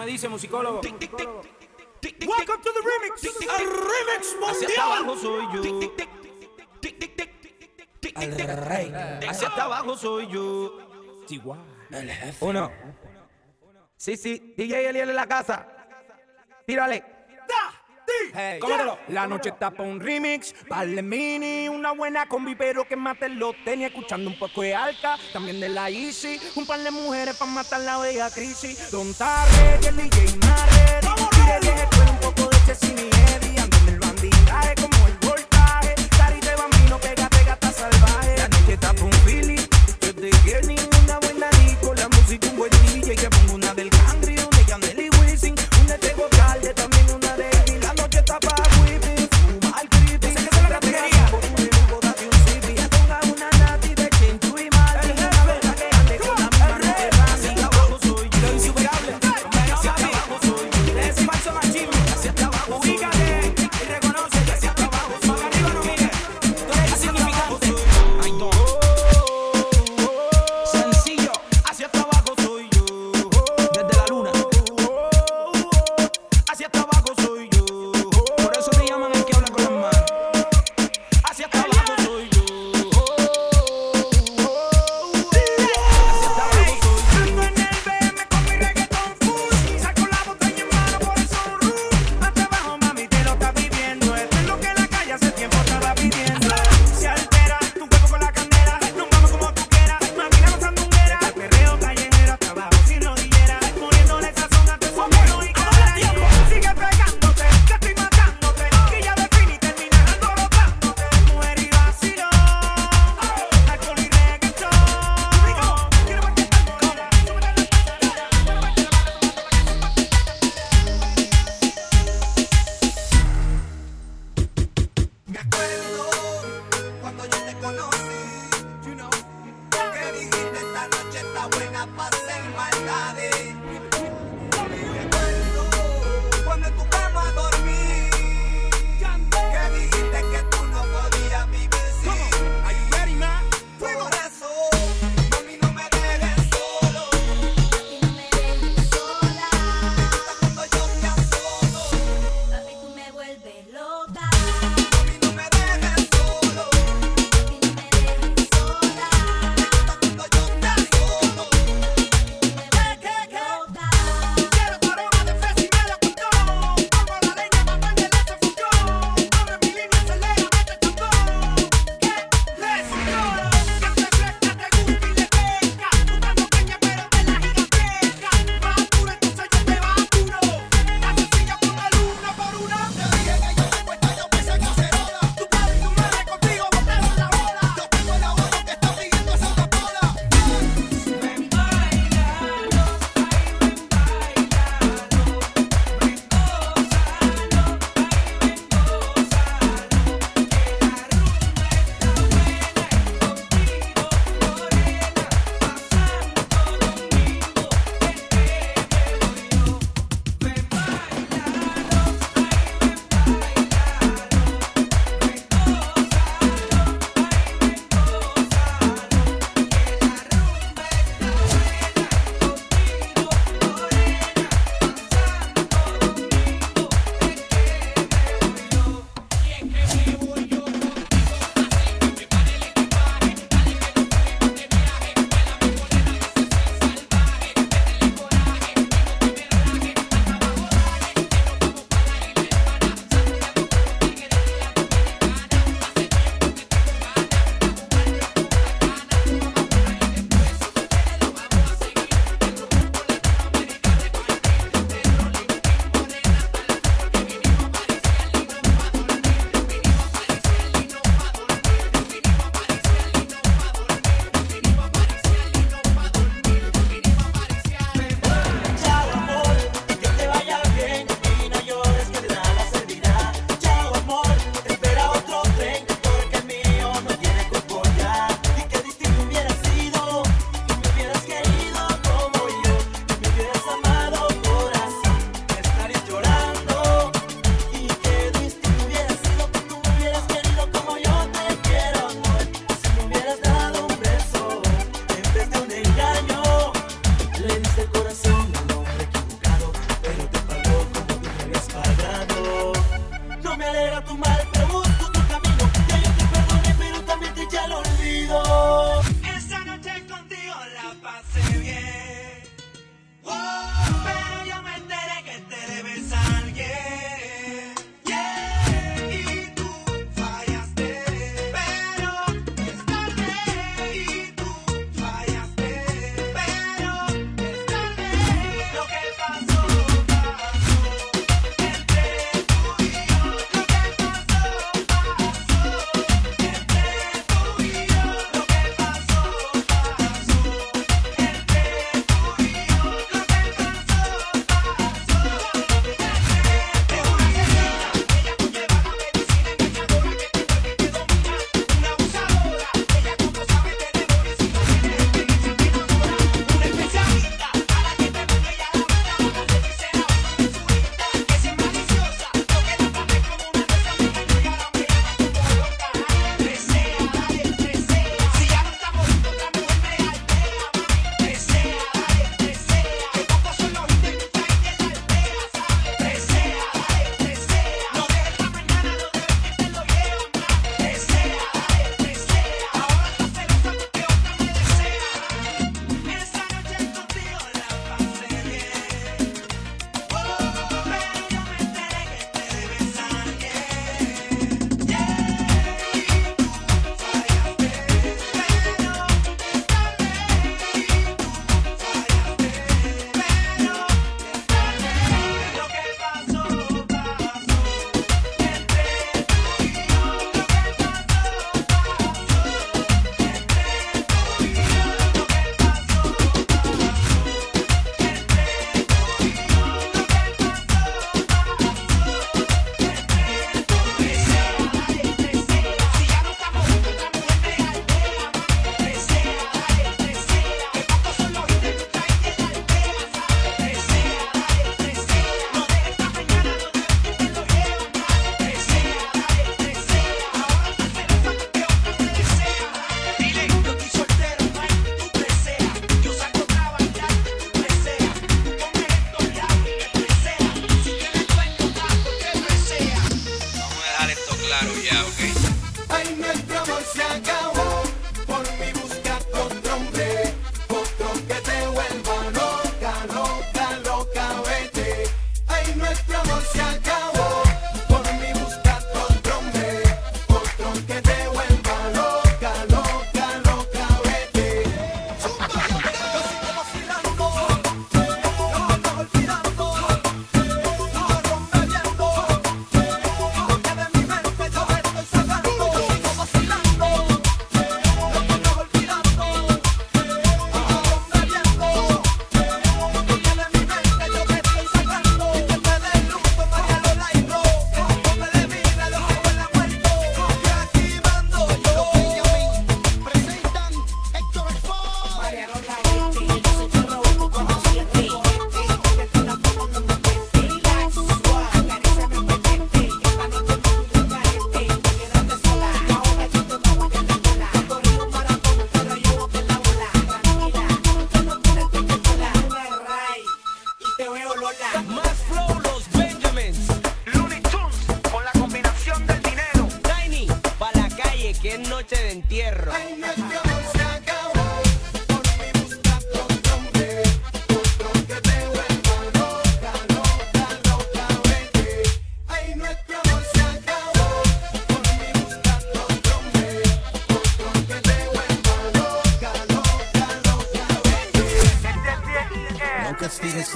me dice musicólogo. Welcome to the remix. El remix mundial. soy yo. El rey. Hacia abajo soy yo. El jefe. Uno. Sí, sí. DJ Eliel en la casa. Tírale. La noche está pa' un remix, par de mini, una buena combi, pero que mate los tenis. Escuchando un poco de alca, también de la Easy. Un par de mujeres pa' matar la bella crisis. Don Tarre, el DJ Marre, un poco de Chesini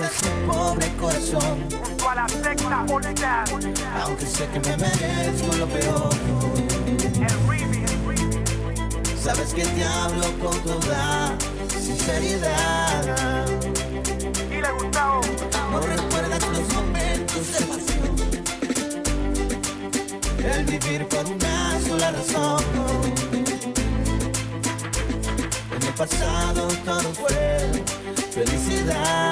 ese pobre corazón. Junto a la secta unidad. Aunque sé que me merezco lo peor. El remix. Sabes que te hablo con toda sinceridad. Y le gustó. No recuerdas los momentos de pasión. El vivir por una sola razón. En el pasado todo fue felicidad.